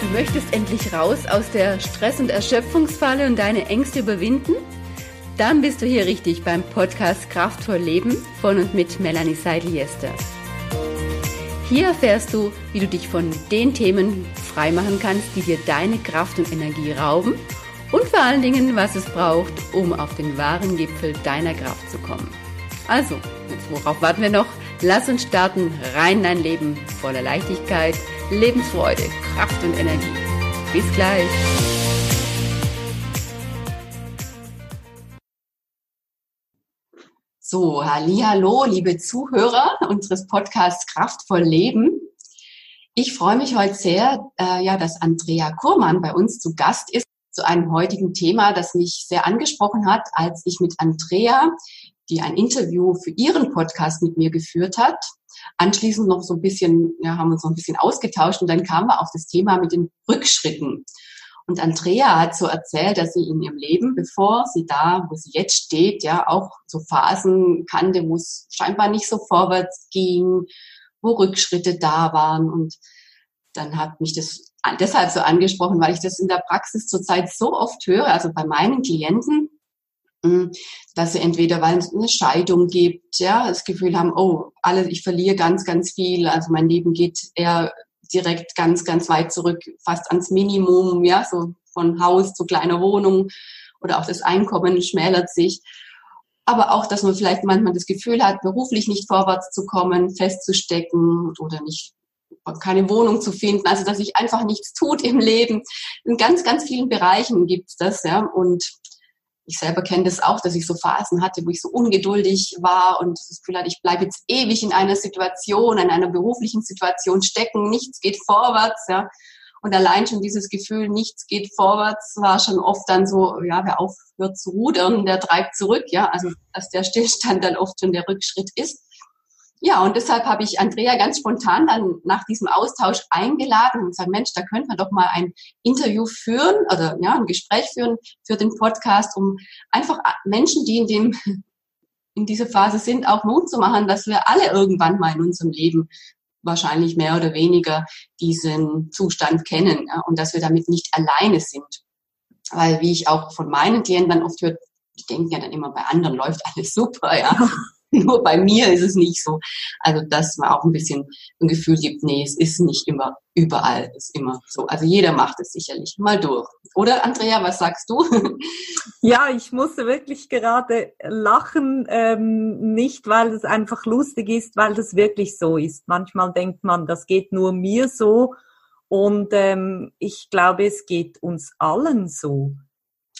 Du möchtest endlich raus aus der Stress- und Erschöpfungsfalle und deine Ängste überwinden? Dann bist du hier richtig beim Podcast Kraftvoll Leben von und mit Melanie Seidel-Jester. Hier erfährst du, wie du dich von den Themen freimachen kannst, die dir deine Kraft und Energie rauben und vor allen Dingen, was es braucht, um auf den wahren Gipfel deiner Kraft zu kommen. Also, worauf warten wir noch? Lass uns starten, rein in dein Leben voller Leichtigkeit, Lebensfreude, Kraft und Energie. Bis gleich. So, hallo, liebe Zuhörer unseres Podcasts Kraftvoll Leben. Ich freue mich heute sehr, äh, ja, dass Andrea Kurmann bei uns zu Gast ist zu einem heutigen Thema, das mich sehr angesprochen hat, als ich mit Andrea, die ein Interview für ihren Podcast mit mir geführt hat, anschließend noch so ein bisschen, ja, haben uns noch ein bisschen ausgetauscht und dann kamen wir auf das Thema mit den Rückschritten. Und Andrea hat so erzählt, dass sie in ihrem Leben, bevor sie da, wo sie jetzt steht, ja, auch so Phasen kannte, wo es scheinbar nicht so vorwärts ging, wo Rückschritte da waren. Und dann hat mich das deshalb so angesprochen, weil ich das in der Praxis zurzeit so oft höre, also bei meinen Klienten, dass sie entweder, weil es eine Scheidung gibt, ja, das Gefühl haben, oh, alles, ich verliere ganz, ganz viel, also mein Leben geht eher direkt ganz, ganz weit zurück, fast ans Minimum, ja, so von Haus zu kleiner Wohnung oder auch das Einkommen schmälert sich. Aber auch, dass man vielleicht manchmal das Gefühl hat, beruflich nicht vorwärts zu kommen, festzustecken oder nicht keine Wohnung zu finden, also dass sich einfach nichts tut im Leben. In ganz, ganz vielen Bereichen gibt es das, ja. Und ich selber kenne das auch, dass ich so Phasen hatte, wo ich so ungeduldig war und das Gefühl hatte, ich bleibe jetzt ewig in einer Situation, in einer beruflichen Situation stecken, nichts geht vorwärts, ja. Und allein schon dieses Gefühl, nichts geht vorwärts, war schon oft dann so, ja, wer aufhört zu rudern, der treibt zurück, ja. Also, dass der Stillstand dann oft schon der Rückschritt ist. Ja, und deshalb habe ich Andrea ganz spontan dann nach diesem Austausch eingeladen und gesagt, Mensch, da könnten wir doch mal ein Interview führen oder ja, ein Gespräch führen für den Podcast, um einfach Menschen, die in dem in dieser Phase sind, auch Mut zu machen, dass wir alle irgendwann mal in unserem Leben wahrscheinlich mehr oder weniger diesen Zustand kennen ja, und dass wir damit nicht alleine sind. Weil, wie ich auch von meinen Klienten dann oft höre, ich denke ja dann immer, bei anderen läuft alles super, ja. Nur bei mir ist es nicht so. Also, dass man auch ein bisschen ein Gefühl gibt, nee, es ist nicht immer überall, ist immer so. Also jeder macht es sicherlich mal durch. Oder Andrea, was sagst du? Ja, ich musste wirklich gerade lachen, ähm, nicht weil es einfach lustig ist, weil das wirklich so ist. Manchmal denkt man, das geht nur mir so. Und ähm, ich glaube, es geht uns allen so.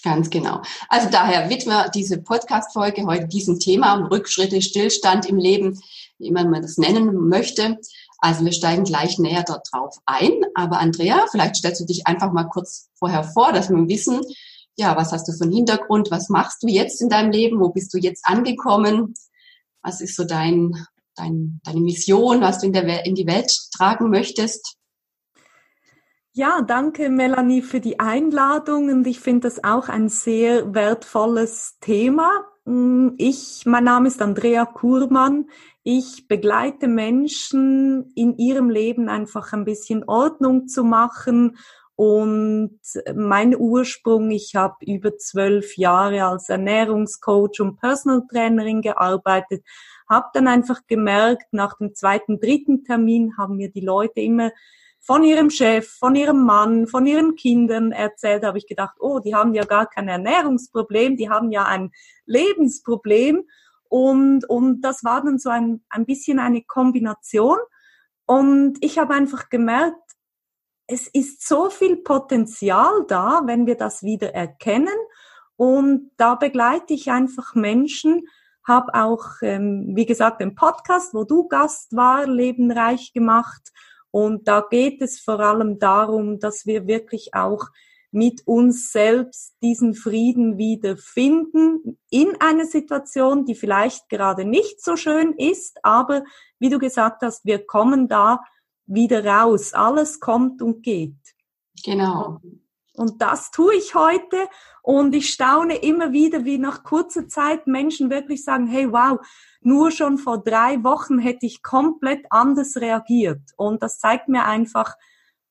Ganz genau. Also daher widmen wir diese Podcast-Folge heute diesem Thema, Rückschritte, Stillstand im Leben, wie man das nennen möchte. Also wir steigen gleich näher dort drauf ein. Aber Andrea, vielleicht stellst du dich einfach mal kurz vorher vor, dass wir wissen, ja, was hast du für einen Hintergrund, was machst du jetzt in deinem Leben, wo bist du jetzt angekommen, was ist so dein, dein, deine Mission, was du in, der, in die Welt tragen möchtest. Ja, danke Melanie für die Einladung und ich finde das auch ein sehr wertvolles Thema. Mm, ich, mein Name ist Andrea Kurmann. Ich begleite Menschen in ihrem Leben einfach ein bisschen Ordnung zu machen und mein Ursprung, ich habe über zwölf Jahre als Ernährungscoach und Personal Trainerin gearbeitet, habe dann einfach gemerkt, nach dem zweiten, dritten Termin haben mir die Leute immer von ihrem Chef, von ihrem Mann, von ihren Kindern erzählt, habe ich gedacht, oh, die haben ja gar kein Ernährungsproblem, die haben ja ein Lebensproblem. Und, und das war dann so ein, ein bisschen eine Kombination. Und ich habe einfach gemerkt, es ist so viel Potenzial da, wenn wir das wieder erkennen. Und da begleite ich einfach Menschen, habe auch, ähm, wie gesagt, den Podcast, wo du Gast war, Leben reich gemacht und da geht es vor allem darum, dass wir wirklich auch mit uns selbst diesen Frieden wieder finden in einer Situation, die vielleicht gerade nicht so schön ist, aber wie du gesagt hast, wir kommen da wieder raus. Alles kommt und geht. Genau. Und das tue ich heute und ich staune immer wieder, wie nach kurzer Zeit Menschen wirklich sagen, hey, wow, nur schon vor drei Wochen hätte ich komplett anders reagiert. Und das zeigt mir einfach,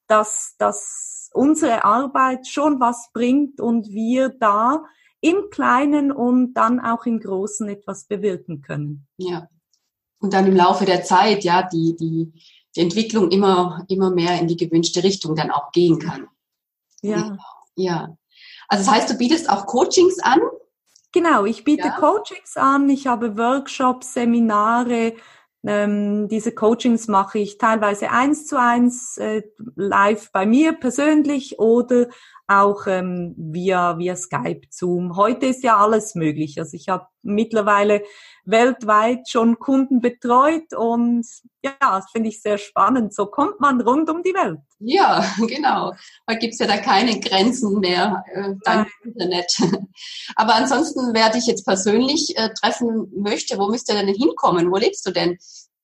dass, dass unsere Arbeit schon was bringt und wir da im Kleinen und dann auch im Großen etwas bewirken können. Ja. Und dann im Laufe der Zeit, ja, die, die, die Entwicklung immer, immer mehr in die gewünschte Richtung dann auch gehen kann. Ja. Ja. Also das heißt, du bietest auch Coachings an? Genau, ich biete ja. Coachings an, ich habe Workshops, Seminare, ähm, diese Coachings mache ich teilweise eins zu eins äh, live bei mir persönlich oder auch ähm, via, via Skype, Zoom. Heute ist ja alles möglich. Also ich habe mittlerweile weltweit schon Kunden betreut und ja, das finde ich sehr spannend. So kommt man rund um die Welt. Ja, genau. Da gibt's ja da keine Grenzen mehr äh, dank Internet. Aber ansonsten, wer dich jetzt persönlich äh, treffen möchte, wo müsst ihr denn hinkommen? Wo lebst du denn?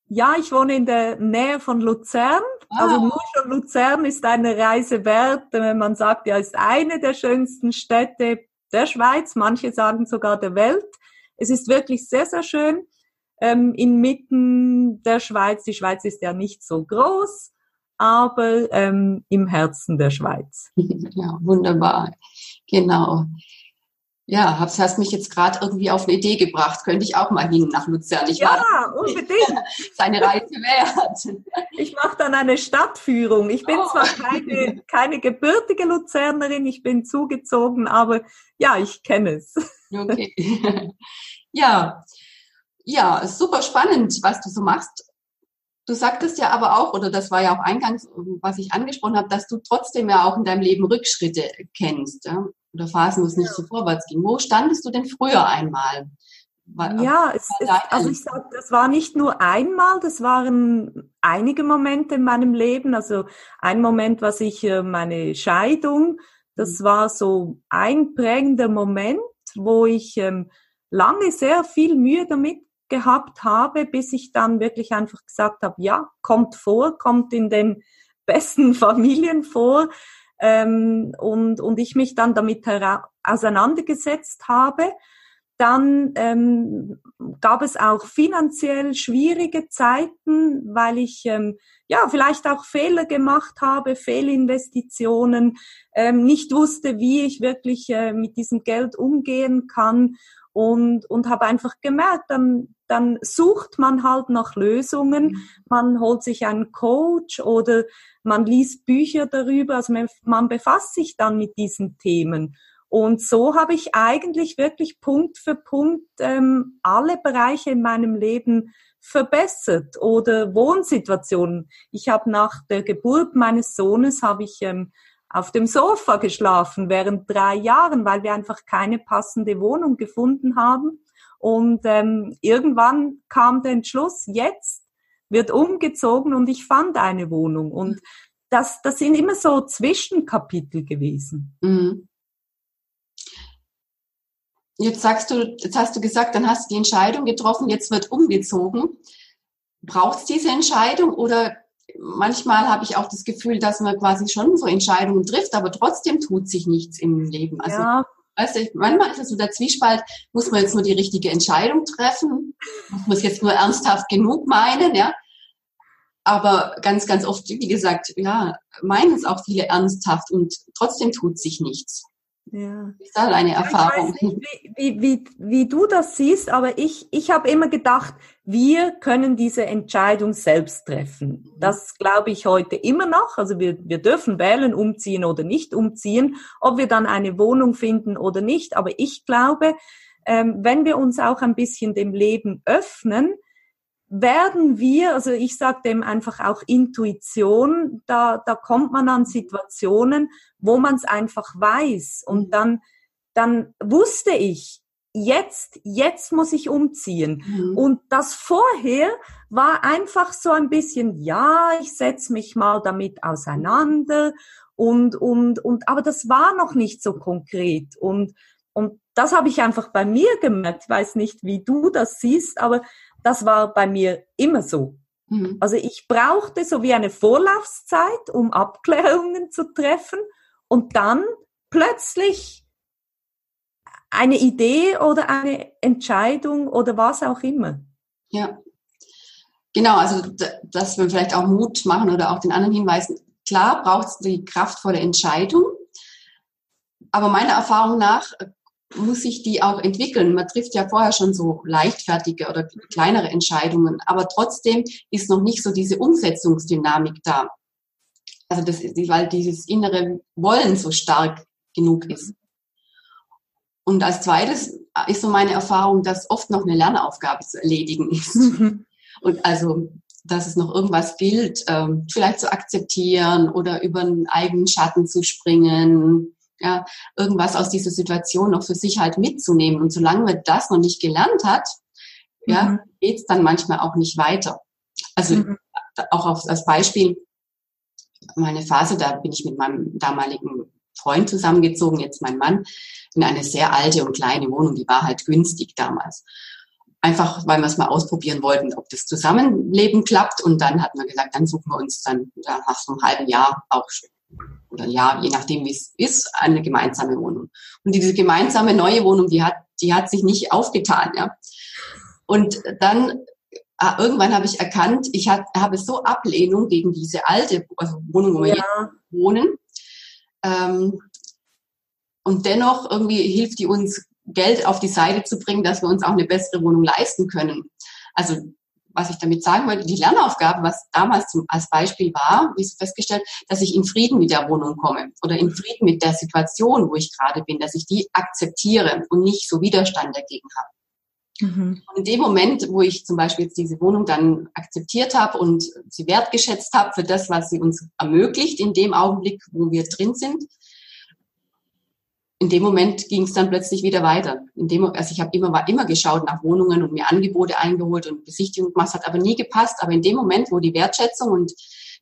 Ja, ich wohne in der Nähe von Luzern. Ah. Also nur schon Luzern ist eine Reise wert. Man sagt ja, ist eine der schönsten Städte der Schweiz. Manche sagen sogar der Welt. Es ist wirklich sehr, sehr schön. Ähm, inmitten der Schweiz. Die Schweiz ist ja nicht so groß, aber ähm, im Herzen der Schweiz. Ja, wunderbar. Genau. Ja, hast, hast mich jetzt gerade irgendwie auf eine Idee gebracht. Könnte ich auch mal hin nach Luzern. Ich ja, war unbedingt. Seine Reise wert. Ich mache dann eine Stadtführung. Ich bin oh. zwar keine, keine gebürtige Luzernerin, ich bin zugezogen, aber ja, ich kenne es. Okay. Ja, ja, super spannend, was du so machst. Du sagtest ja aber auch, oder das war ja auch eingangs, was ich angesprochen habe, dass du trotzdem ja auch in deinem Leben Rückschritte kennst. Ja? Oder Phasen, wo es nicht so vorwärts ging. Wo standest du denn früher einmal? ja, es, es, also ich sag, das war nicht nur einmal, das waren einige Momente in meinem Leben. Also ein Moment war sicher meine Scheidung. Das mhm. war so ein prägender Moment, wo ich ähm, lange sehr viel Mühe damit gehabt habe, bis ich dann wirklich einfach gesagt habe, ja, kommt vor, kommt in den besten Familien vor ähm, und, und ich mich dann damit auseinandergesetzt habe. Dann ähm, gab es auch finanziell schwierige Zeiten, weil ich ähm, ja vielleicht auch Fehler gemacht habe, Fehlinvestitionen, ähm, nicht wusste, wie ich wirklich äh, mit diesem Geld umgehen kann und, und habe einfach gemerkt, dann, dann sucht man halt nach Lösungen, mhm. man holt sich einen Coach oder man liest Bücher darüber, also man, man befasst sich dann mit diesen Themen. Und so habe ich eigentlich wirklich Punkt für Punkt ähm, alle Bereiche in meinem Leben verbessert oder Wohnsituationen. Ich habe nach der Geburt meines Sohnes habe ich ähm, auf dem Sofa geschlafen während drei Jahren, weil wir einfach keine passende Wohnung gefunden haben. Und ähm, irgendwann kam der Entschluss, jetzt wird umgezogen und ich fand eine Wohnung. Und das, das sind immer so Zwischenkapitel gewesen. Mhm. Jetzt sagst du, jetzt hast du gesagt, dann hast du die Entscheidung getroffen, jetzt wird umgezogen. Braucht es diese Entscheidung oder manchmal habe ich auch das Gefühl, dass man quasi schon so Entscheidungen trifft, aber trotzdem tut sich nichts im Leben. Also, ja. Weißt du, manchmal ist es so der Zwiespalt, muss man jetzt nur die richtige Entscheidung treffen? Muss man es jetzt nur ernsthaft genug meinen, ja? Aber ganz, ganz oft, wie gesagt, ja, meinen es auch viele ernsthaft und trotzdem tut sich nichts. Ja. Ist da eine Erfahrung? Ich weiß nicht, wie, wie, wie du das siehst, aber ich, ich habe immer gedacht, wir können diese Entscheidung selbst treffen. Mhm. Das glaube ich heute immer noch. Also wir, wir dürfen wählen, umziehen oder nicht umziehen, ob wir dann eine Wohnung finden oder nicht. Aber ich glaube, ähm, wenn wir uns auch ein bisschen dem Leben öffnen, werden wir, also ich sage dem einfach auch Intuition, da, da kommt man an Situationen, wo man es einfach weiß. Und mhm. dann, dann wusste ich, jetzt, jetzt muss ich umziehen. Mhm. Und das vorher war einfach so ein bisschen, ja, ich setz mich mal damit auseinander und, und, und, aber das war noch nicht so konkret. Und, und das habe ich einfach bei mir gemerkt. Ich weiß nicht, wie du das siehst, aber das war bei mir immer so. Mhm. Also ich brauchte so wie eine Vorlaufzeit, um Abklärungen zu treffen und dann plötzlich eine Idee oder eine Entscheidung oder was auch immer. Ja, genau. Also, dass wir vielleicht auch Mut machen oder auch den anderen hinweisen, klar braucht es die kraftvolle Entscheidung, aber meiner Erfahrung nach muss sich die auch entwickeln. Man trifft ja vorher schon so leichtfertige oder kleinere Entscheidungen, aber trotzdem ist noch nicht so diese Umsetzungsdynamik da. Also das, weil dieses innere Wollen so stark genug ist. Und als zweites ist so meine Erfahrung, dass oft noch eine Lernaufgabe zu erledigen ist. Mhm. Und also, dass es noch irgendwas gilt, ähm, vielleicht zu akzeptieren oder über einen eigenen Schatten zu springen, ja, irgendwas aus dieser Situation noch für sich halt mitzunehmen. Und solange man das noch nicht gelernt hat, mhm. ja, geht's dann manchmal auch nicht weiter. Also mhm. auch auf, als Beispiel, meine Phase, da bin ich mit meinem damaligen Freund zusammengezogen, jetzt mein Mann, in eine sehr alte und kleine Wohnung, die war halt günstig damals. Einfach, weil wir es mal ausprobieren wollten, ob das Zusammenleben klappt. Und dann hat man gesagt, dann suchen wir uns dann nach so einem halben Jahr auch oder ja, je nachdem wie es ist, eine gemeinsame Wohnung. Und diese gemeinsame neue Wohnung, die hat, die hat sich nicht aufgetan, ja. Und dann ah, irgendwann habe ich erkannt, ich hab, habe so Ablehnung gegen diese alte also Wohnung, wo wir ja. jetzt wohnen. Ähm, und dennoch irgendwie hilft die uns, Geld auf die Seite zu bringen, dass wir uns auch eine bessere Wohnung leisten können. Also was ich damit sagen wollte, die Lernaufgabe, was damals zum, als Beispiel war, wie so festgestellt, dass ich in Frieden mit der Wohnung komme oder in Frieden mit der Situation, wo ich gerade bin, dass ich die akzeptiere und nicht so Widerstand dagegen habe. Mhm. Und in dem Moment, wo ich zum Beispiel jetzt diese Wohnung dann akzeptiert habe und sie wertgeschätzt habe für das, was sie uns ermöglicht, in dem Augenblick, wo wir drin sind, in dem Moment ging es dann plötzlich wieder weiter. In dem, also ich habe immer, war immer geschaut nach Wohnungen und mir Angebote eingeholt und Besichtigung gemacht, hat aber nie gepasst. Aber in dem Moment, wo die Wertschätzung und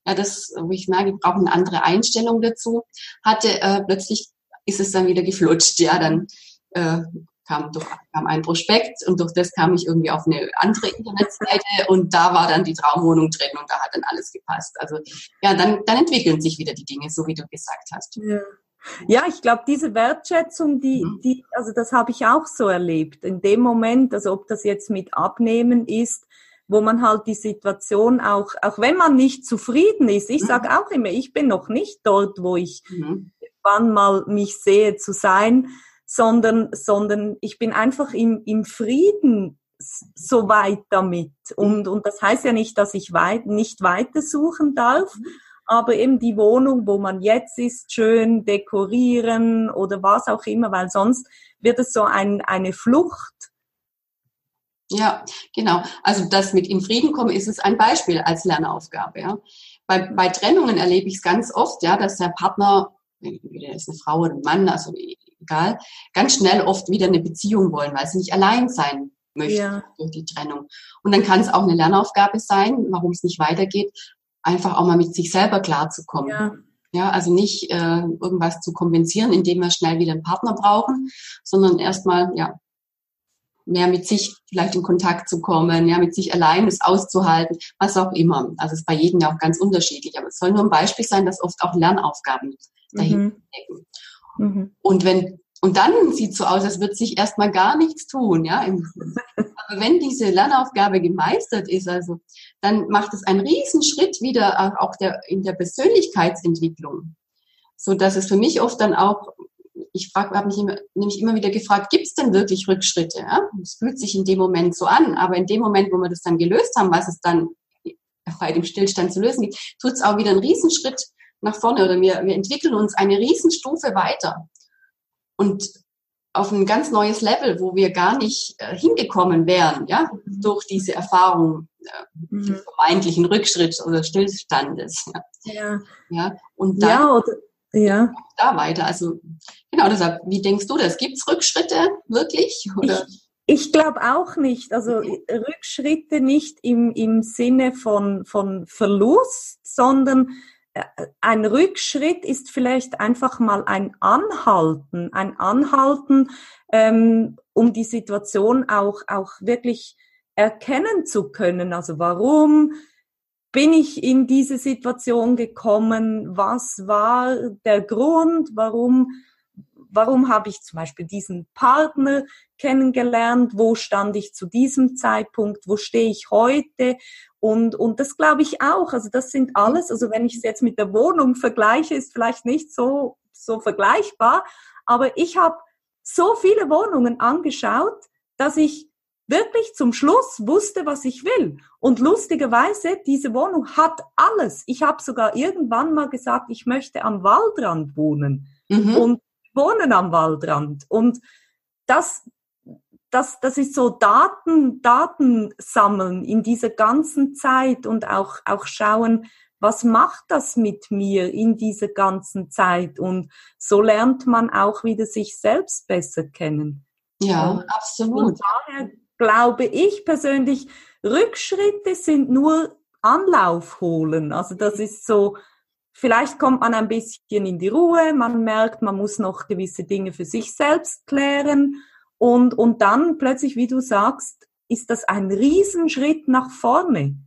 ja, das, wo ich merke, ich brauche eine andere Einstellung dazu, hatte äh, plötzlich ist es dann wieder geflutscht. Ja, dann äh, kam, durch, kam ein Prospekt und durch das kam ich irgendwie auf eine andere Internetseite und da war dann die Traumwohnung drin und da hat dann alles gepasst. Also ja, dann, dann entwickeln sich wieder die Dinge, so wie du gesagt hast. Ja. Ja, ich glaube, diese Wertschätzung, die, mhm. die, also das habe ich auch so erlebt. In dem Moment, also ob das jetzt mit Abnehmen ist, wo man halt die Situation auch, auch wenn man nicht zufrieden ist, ich sage mhm. auch immer, ich bin noch nicht dort, wo ich mhm. wann mal mich sehe zu sein, sondern, sondern ich bin einfach im, im Frieden so weit damit. Und, und das heißt ja nicht, dass ich weit, nicht weiter suchen darf, mhm aber eben die Wohnung, wo man jetzt ist, schön dekorieren oder was auch immer, weil sonst wird es so ein, eine Flucht. Ja, genau. Also das mit in Frieden kommen ist es ein Beispiel als Lernaufgabe. Ja. Bei, bei Trennungen erlebe ich es ganz oft, ja, dass der Partner, entweder ist eine Frau oder ein Mann, also egal, ganz schnell oft wieder eine Beziehung wollen, weil sie nicht allein sein möchten ja. durch die Trennung. Und dann kann es auch eine Lernaufgabe sein, warum es nicht weitergeht, einfach auch mal mit sich selber klarzukommen. Ja. Ja, also nicht äh, irgendwas zu kompensieren, indem wir schnell wieder einen Partner brauchen, sondern erstmal ja mehr mit sich vielleicht in Kontakt zu kommen, ja, mit sich allein es auszuhalten, was auch immer. Also es ist bei jedem ja auch ganz unterschiedlich, aber es soll nur ein Beispiel sein, dass oft auch Lernaufgaben dahinter mhm. stecken. Mhm. Und wenn und dann sieht so aus, als würde sich erstmal gar nichts tun, ja. Aber wenn diese Lernaufgabe gemeistert ist, also, dann macht es einen Riesenschritt wieder auch der, in der Persönlichkeitsentwicklung. So dass es für mich oft dann auch, ich habe mich immer, nämlich immer wieder gefragt, gibt es denn wirklich Rückschritte? Es fühlt sich in dem Moment so an, aber in dem Moment, wo wir das dann gelöst haben, was es dann bei dem Stillstand zu lösen gibt, tut es auch wieder einen Riesenschritt nach vorne oder wir, wir entwickeln uns eine Riesenstufe weiter und auf ein ganz neues Level, wo wir gar nicht äh, hingekommen wären, ja, durch diese Erfahrung äh, mhm. vermeintlichen Rückschritt oder Stillstandes. Ja. ja. ja. Und dann ja, oder, ja. da weiter. Also genau deshalb, wie denkst du das? Gibt es Rückschritte wirklich? Oder? Ich, ich glaube auch nicht. Also Rückschritte nicht im, im Sinne von, von Verlust, sondern ein Rückschritt ist vielleicht einfach mal ein Anhalten, ein Anhalten, ähm, um die Situation auch, auch wirklich erkennen zu können. Also warum bin ich in diese Situation gekommen? Was war der Grund? Warum, warum habe ich zum Beispiel diesen Partner kennengelernt? Wo stand ich zu diesem Zeitpunkt? Wo stehe ich heute? Und, und das glaube ich auch. Also das sind alles, also wenn ich es jetzt mit der Wohnung vergleiche, ist vielleicht nicht so, so vergleichbar. Aber ich habe so viele Wohnungen angeschaut, dass ich wirklich zum Schluss wusste, was ich will. Und lustigerweise, diese Wohnung hat alles. Ich habe sogar irgendwann mal gesagt, ich möchte am Waldrand wohnen mhm. und wohnen am Waldrand. Und das, das, das ist so Daten, Daten sammeln in dieser ganzen Zeit und auch, auch schauen, was macht das mit mir in dieser ganzen Zeit? Und so lernt man auch wieder sich selbst besser kennen. Ja, und absolut. daher glaube ich persönlich, Rückschritte sind nur Anlauf holen. Also das ist so, vielleicht kommt man ein bisschen in die Ruhe, man merkt, man muss noch gewisse Dinge für sich selbst klären und, und dann plötzlich, wie du sagst, ist das ein Riesenschritt nach vorne.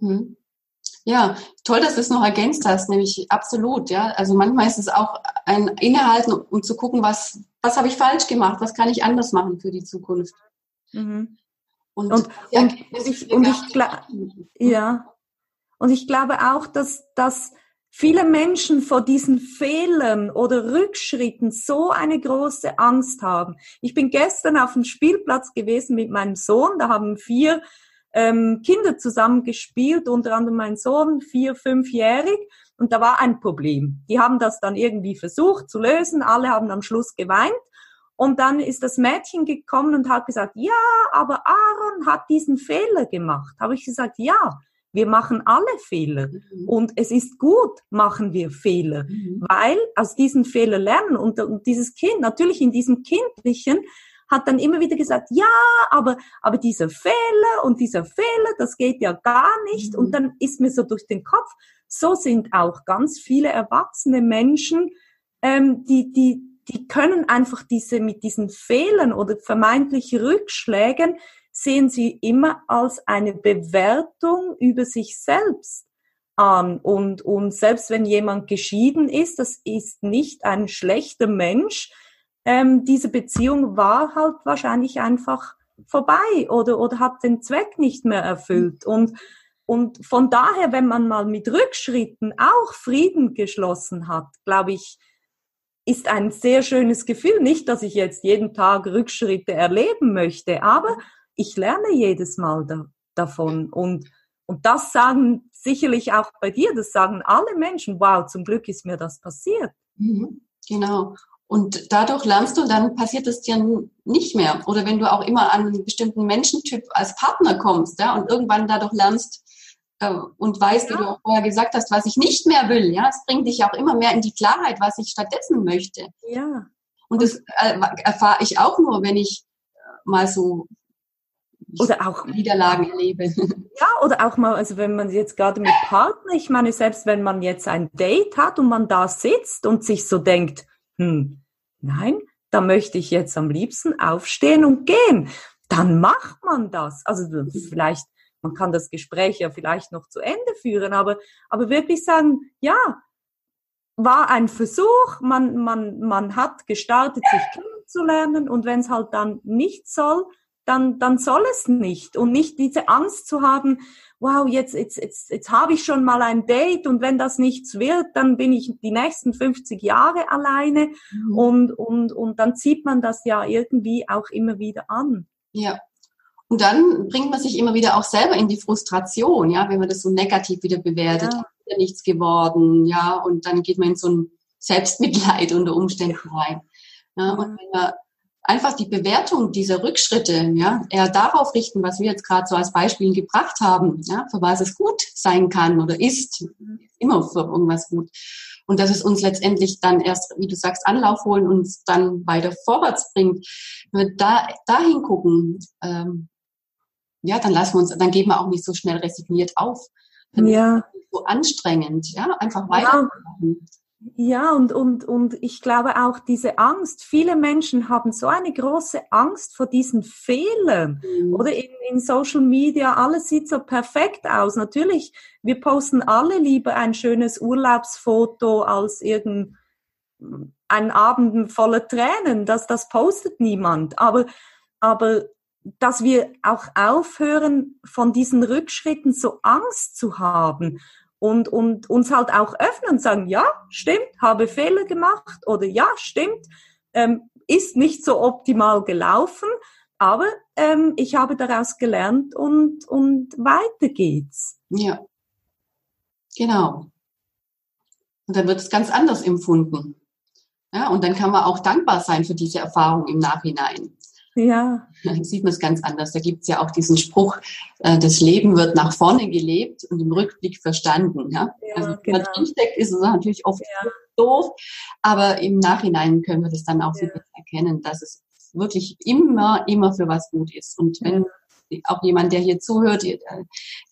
Hm. Ja, toll, dass du es noch ergänzt hast, nämlich absolut, ja. Also manchmal ist es auch ein Innehalten, um zu gucken, was, was habe ich falsch gemacht, was kann ich anders machen für die Zukunft. Mhm. Und, und, und, ich, und ich glaube, ja. Und ich glaube auch, dass, dass viele Menschen vor diesen Fehlern oder Rückschritten so eine große Angst haben. Ich bin gestern auf dem Spielplatz gewesen mit meinem Sohn. Da haben vier ähm, Kinder zusammen gespielt, unter anderem mein Sohn, vier, fünfjährig. Und da war ein Problem. Die haben das dann irgendwie versucht zu lösen. Alle haben am Schluss geweint. Und dann ist das Mädchen gekommen und hat gesagt, ja, aber Aaron hat diesen Fehler gemacht. Habe ich gesagt, ja, wir machen alle Fehler. Mhm. Und es ist gut, machen wir Fehler, mhm. weil aus diesen Fehlern lernen. Und, und dieses Kind, natürlich in diesem Kindlichen, hat dann immer wieder gesagt, ja, aber, aber dieser Fehler und dieser Fehler, das geht ja gar nicht. Mhm. Und dann ist mir so durch den Kopf, so sind auch ganz viele erwachsene Menschen, ähm, die, die, die können einfach diese, mit diesen Fehlern oder vermeintlich Rückschlägen, sehen sie immer als eine Bewertung über sich selbst an. Und, und selbst wenn jemand geschieden ist, das ist nicht ein schlechter Mensch. Ähm, diese Beziehung war halt wahrscheinlich einfach vorbei oder, oder hat den Zweck nicht mehr erfüllt. Und, und von daher, wenn man mal mit Rückschritten auch Frieden geschlossen hat, glaube ich, ist ein sehr schönes Gefühl. Nicht, dass ich jetzt jeden Tag Rückschritte erleben möchte, aber ich lerne jedes Mal da, davon. Und, und das sagen sicherlich auch bei dir, das sagen alle Menschen, wow, zum Glück ist mir das passiert. Mhm, genau. Und dadurch lernst du, dann passiert es dir nicht mehr. Oder wenn du auch immer an einen bestimmten Menschentyp als Partner kommst, ja, und irgendwann dadurch lernst, äh, und weißt, ja. wie du auch vorher gesagt hast, was ich nicht mehr will. Ja, es bringt dich auch immer mehr in die Klarheit, was ich stattdessen möchte. Ja. Und das äh, erfahre ich auch nur, wenn ich äh, mal so oder auch Niederlagen erlebe. Ja, oder auch mal, also wenn man jetzt gerade mit Partner, ich meine, selbst wenn man jetzt ein Date hat und man da sitzt und sich so denkt, hm, nein, da möchte ich jetzt am liebsten aufstehen und gehen, dann macht man das. Also vielleicht man kann das Gespräch ja vielleicht noch zu Ende führen, aber, aber wirklich sagen, ja, war ein Versuch, man, man, man hat gestartet, sich kennenzulernen und wenn es halt dann nicht soll, dann, dann soll es nicht. Und nicht diese Angst zu haben, wow, jetzt, jetzt, jetzt, jetzt habe ich schon mal ein Date und wenn das nichts wird, dann bin ich die nächsten 50 Jahre alleine mhm. und, und, und dann zieht man das ja irgendwie auch immer wieder an. Ja, und dann bringt man sich immer wieder auch selber in die Frustration, ja, wenn man das so negativ wieder bewertet, ja. ist nichts geworden, ja, und dann geht man in so ein Selbstmitleid unter Umständen rein. Ja, und wenn man einfach die Bewertung dieser Rückschritte, ja, eher darauf richten, was wir jetzt gerade so als Beispiel gebracht haben, ja, für was es gut sein kann oder ist, immer für irgendwas gut. Und dass es uns letztendlich dann erst, wie du sagst, Anlauf holen und uns dann weiter vorwärts bringt. Wenn wir da, dahin gucken, ähm, ja, dann lassen wir uns, dann geben wir auch nicht so schnell resigniert auf. Dann ja. so anstrengend, ja, einfach weitermachen. Ja, und, und, und ich glaube auch diese Angst, viele Menschen haben so eine große Angst vor diesen Fehlern. Mhm. Oder in, in Social Media, alles sieht so perfekt aus. Natürlich, wir posten alle lieber ein schönes Urlaubsfoto als irgendein Abend voller Tränen, das, das postet niemand. Aber, aber dass wir auch aufhören, von diesen Rückschritten so Angst zu haben und, und uns halt auch öffnen und sagen, ja, stimmt, habe Fehler gemacht oder ja, stimmt, ähm, ist nicht so optimal gelaufen, aber ähm, ich habe daraus gelernt und, und weiter geht's. Ja, genau. Und dann wird es ganz anders empfunden. Ja, und dann kann man auch dankbar sein für diese Erfahrung im Nachhinein. Ja. Dann sieht man es ganz anders. Da gibt es ja auch diesen Spruch, äh, das Leben wird nach vorne gelebt und im Rückblick verstanden. Ja? ja also wenn genau. man drinsteckt, ist es natürlich oft ja. doof, aber im Nachhinein können wir das dann auch ja. erkennen, dass es wirklich immer, immer für was gut ist. Und wenn auch jemand, der hier zuhört, äh,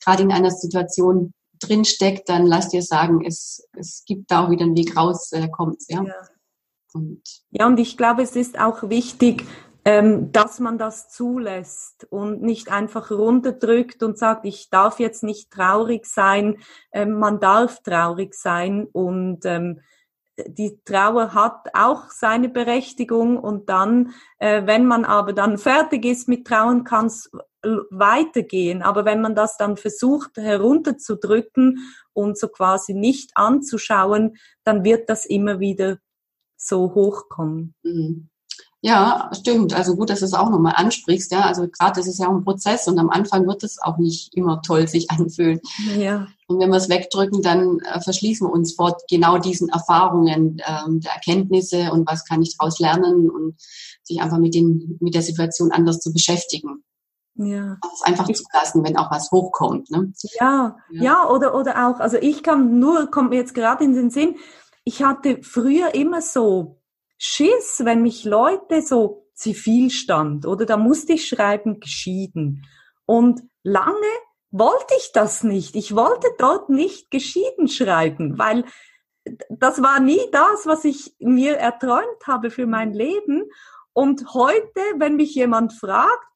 gerade in einer Situation drinsteckt, dann lasst dir sagen, es, es gibt da auch wieder einen Weg raus, äh, kommt ja. ja. Und ja, und ich glaube, es ist auch wichtig, ähm, dass man das zulässt und nicht einfach runterdrückt und sagt, ich darf jetzt nicht traurig sein. Ähm, man darf traurig sein und ähm, die Trauer hat auch seine Berechtigung und dann, äh, wenn man aber dann fertig ist mit Trauern, kann es weitergehen. Aber wenn man das dann versucht herunterzudrücken und so quasi nicht anzuschauen, dann wird das immer wieder so hochkommen. Mhm. Ja, stimmt. Also gut, dass du es auch nochmal ansprichst. Ja, also gerade das ist ja auch ein Prozess und am Anfang wird es auch nicht immer toll sich anfühlen. Ja. Und wenn wir es wegdrücken, dann äh, verschließen wir uns vor genau diesen Erfahrungen ähm, der Erkenntnisse und was kann ich daraus lernen und sich einfach mit den mit der Situation anders zu beschäftigen. Ja. Es einfach zulassen, wenn auch was hochkommt. Ne? Ja, ja, ja, oder oder auch. Also ich kann nur kommt mir jetzt gerade in den Sinn. Ich hatte früher immer so Schiss, wenn mich Leute so Zivilstand oder da musste ich schreiben geschieden. Und lange wollte ich das nicht. Ich wollte dort nicht geschieden schreiben, weil das war nie das, was ich mir erträumt habe für mein Leben. Und heute, wenn mich jemand fragt,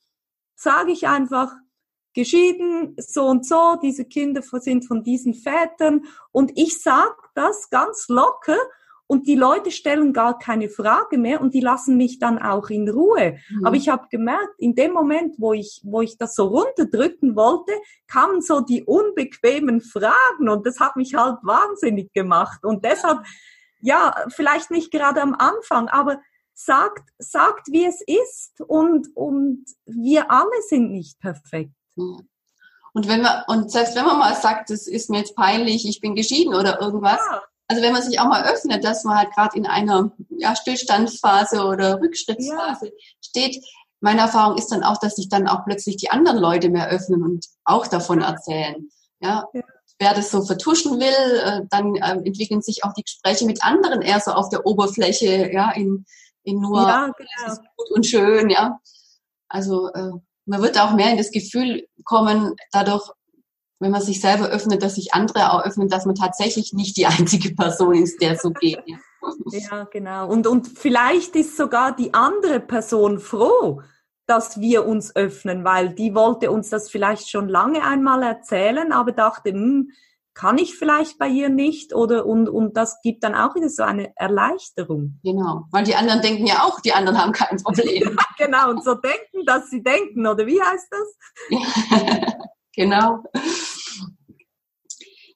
sage ich einfach, geschieden, so und so, diese Kinder sind von diesen Vätern. Und ich sage das ganz locker und die Leute stellen gar keine Frage mehr und die lassen mich dann auch in Ruhe. Mhm. Aber ich habe gemerkt, in dem Moment, wo ich, wo ich das so runterdrücken wollte, kamen so die unbequemen Fragen und das hat mich halt wahnsinnig gemacht. Und deshalb, ja, vielleicht nicht gerade am Anfang, aber sagt, sagt, wie es ist und, und wir alle sind nicht perfekt. Und wenn man, und selbst wenn man mal sagt, das ist mir jetzt peinlich, ich bin geschieden oder irgendwas, ja also wenn man sich auch mal öffnet, dass man halt gerade in einer ja, Stillstandsphase oder Rückschrittsphase ja. steht, meine Erfahrung ist dann auch, dass sich dann auch plötzlich die anderen Leute mehr öffnen und auch davon erzählen. Ja, ja. wer das so vertuschen will, äh, dann äh, entwickeln sich auch die Gespräche mit anderen eher so auf der Oberfläche, ja, in, in nur ja, genau. ist gut und schön, ja. Also äh, man wird auch mehr in das Gefühl kommen, dadurch wenn man sich selber öffnet, dass sich andere auch öffnen, dass man tatsächlich nicht die einzige Person ist, der so geht. Ja, ja genau. Und, und vielleicht ist sogar die andere Person froh, dass wir uns öffnen, weil die wollte uns das vielleicht schon lange einmal erzählen, aber dachte, hm, kann ich vielleicht bei ihr nicht oder und, und das gibt dann auch wieder so eine Erleichterung. Genau, weil die anderen denken ja auch, die anderen haben kein Problem. genau, und so denken, dass sie denken, oder wie heißt das? genau.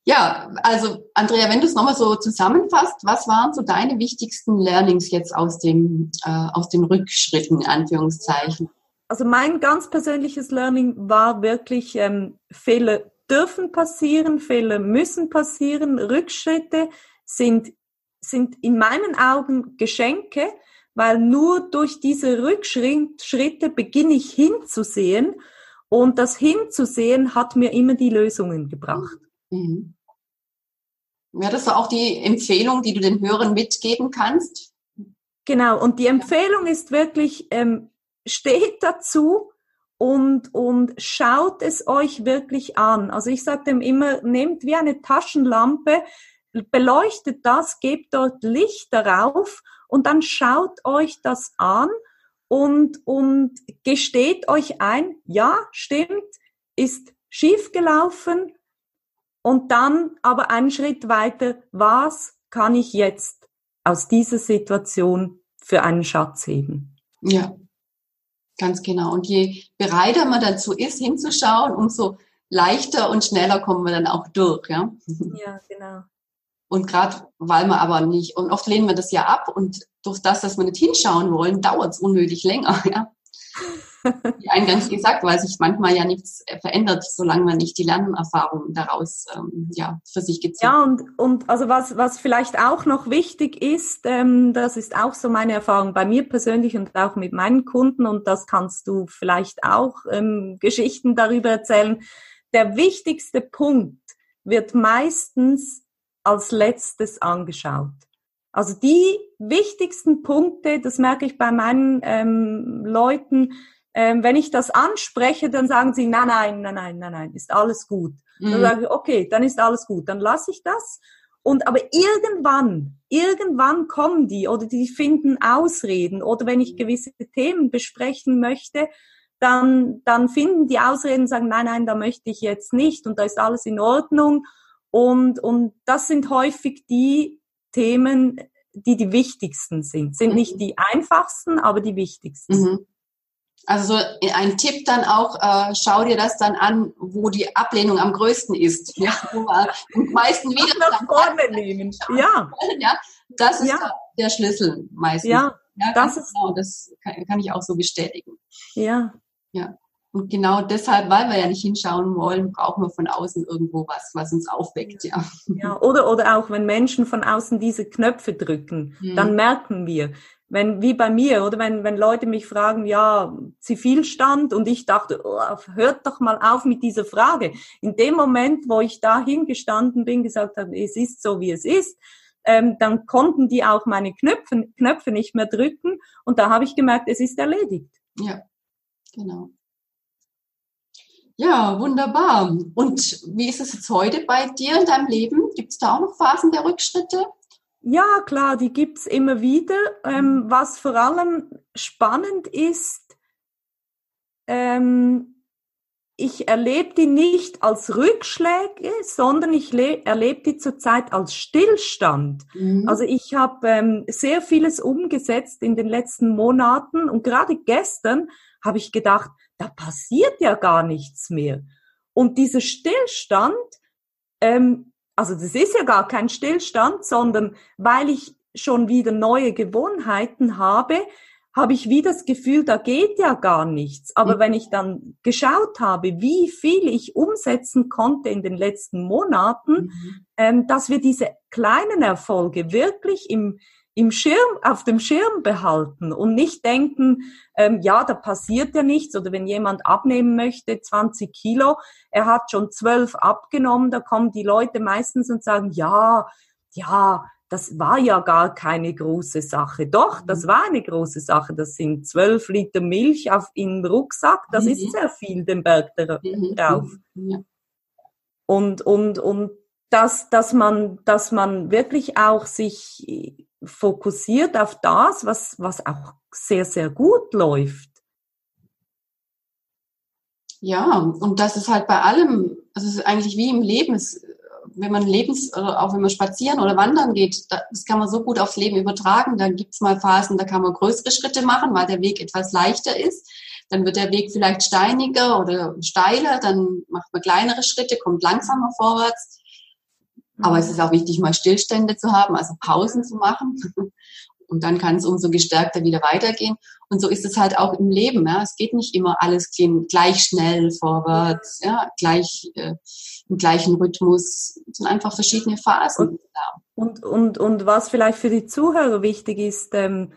Ja, also Andrea, wenn du es nochmal so zusammenfasst, was waren so deine wichtigsten Learnings jetzt aus dem äh, aus den Rückschritten in Anführungszeichen? Also mein ganz persönliches Learning war wirklich ähm, Fehler dürfen passieren, Fehler müssen passieren, Rückschritte sind sind in meinen Augen Geschenke, weil nur durch diese Rückschritte beginne ich hinzusehen und das Hinzusehen hat mir immer die Lösungen gebracht. Mhm. Wäre das auch die Empfehlung, die du den Hörern mitgeben kannst? Genau, und die Empfehlung ist wirklich, ähm, steht dazu und, und schaut es euch wirklich an. Also ich sage dem immer, nehmt wie eine Taschenlampe, beleuchtet das, gebt dort Licht darauf und dann schaut euch das an und, und gesteht euch ein, ja, stimmt, ist schiefgelaufen und dann aber einen Schritt weiter, was kann ich jetzt aus dieser Situation für einen Schatz heben. Ja, ganz genau. Und je bereiter man dazu ist, hinzuschauen, umso leichter und schneller kommen wir dann auch durch. Ja, ja genau. Und gerade weil wir aber nicht, und oft lehnen wir das ja ab und durch das, dass wir nicht hinschauen wollen, dauert es unnötig länger. Ja? Wie eingangs gesagt, weil sich manchmal ja nichts verändert, solange man nicht die Lernerfahrung daraus ähm, ja, für sich gezogen Ja, und, und also was, was vielleicht auch noch wichtig ist, ähm, das ist auch so meine Erfahrung bei mir persönlich und auch mit meinen Kunden, und das kannst du vielleicht auch ähm, Geschichten darüber erzählen. Der wichtigste Punkt wird meistens als letztes angeschaut. Also die wichtigsten Punkte, das merke ich bei meinen ähm, Leuten, ähm, wenn ich das anspreche, dann sagen sie, nein, nein, nein, nein, nein, nein, ist alles gut. Mhm. Dann sage ich, okay, dann ist alles gut, dann lasse ich das. Und aber irgendwann, irgendwann kommen die oder die finden Ausreden oder wenn ich gewisse Themen besprechen möchte, dann, dann finden die Ausreden und sagen, nein, nein, da möchte ich jetzt nicht und da ist alles in Ordnung. Und, und das sind häufig die Themen, die die wichtigsten sind. Sind nicht die einfachsten, aber die wichtigsten. Mhm. Also so ein Tipp dann auch, äh, schau dir das dann an, wo die Ablehnung am größten ist. Ja, wo wir am meisten wieder nach vorne nehmen. Ja. ja. Das ist ja. der Schlüssel meistens. Ja, ja das ist genau, das kann, kann, ich auch so bestätigen. Ja. Ja. Und genau deshalb, weil wir ja nicht hinschauen wollen, brauchen wir von außen irgendwo was, was uns aufweckt, ja. Ja, oder, oder auch wenn Menschen von außen diese Knöpfe drücken, hm. dann merken wir, wenn, wie bei mir, oder wenn, wenn Leute mich fragen, ja, Zivilstand, und ich dachte, oh, hört doch mal auf mit dieser Frage. In dem Moment, wo ich da hingestanden bin, gesagt habe, es ist so, wie es ist, ähm, dann konnten die auch meine Knöpfe, Knöpfe nicht mehr drücken, und da habe ich gemerkt, es ist erledigt. Ja, genau. Ja, wunderbar. Und wie ist es jetzt heute bei dir in deinem Leben? Gibt es da auch noch Phasen der Rückschritte? Ja, klar, die gibt's immer wieder. Ähm, was vor allem spannend ist, ähm, ich erlebe die nicht als Rückschläge, sondern ich erlebe die zurzeit als Stillstand. Mhm. Also ich habe ähm, sehr vieles umgesetzt in den letzten Monaten und gerade gestern habe ich gedacht, da passiert ja gar nichts mehr. Und dieser Stillstand, ähm, also das ist ja gar kein Stillstand, sondern weil ich schon wieder neue Gewohnheiten habe, habe ich wie das Gefühl, da geht ja gar nichts. Aber mhm. wenn ich dann geschaut habe, wie viel ich umsetzen konnte in den letzten Monaten, mhm. ähm, dass wir diese kleinen Erfolge wirklich im, im Schirm, auf dem Schirm behalten und nicht denken, ähm, ja, da passiert ja nichts oder wenn jemand abnehmen möchte, 20 Kilo, er hat schon 12 abgenommen, da kommen die Leute meistens und sagen, ja, ja, das war ja gar keine große Sache. Doch, das mhm. war eine große Sache. Das sind 12 Liter Milch auf im Rucksack. Das mhm. ist sehr viel, den Berg mhm. drauf. Ja. Und, und, und dass, dass man, dass man wirklich auch sich fokussiert auf das, was, was auch sehr, sehr gut läuft. Ja, und das ist halt bei allem, also es ist eigentlich wie im Leben, es, wenn man lebens, auch wenn man spazieren oder wandern geht, das kann man so gut aufs Leben übertragen. Da gibt's mal Phasen, da kann man größere Schritte machen, weil der Weg etwas leichter ist. Dann wird der Weg vielleicht steiniger oder steiler, dann macht man kleinere Schritte, kommt langsamer vorwärts. Aber es ist auch wichtig, mal Stillstände zu haben, also Pausen zu machen. Und dann kann es umso gestärkter wieder weitergehen. Und so ist es halt auch im Leben. Ja. Es geht nicht immer alles gleich schnell vorwärts, ja, gleich äh, im gleichen Rhythmus. Es sind einfach verschiedene Phasen. Und, und, und was vielleicht für die Zuhörer wichtig ist, ähm,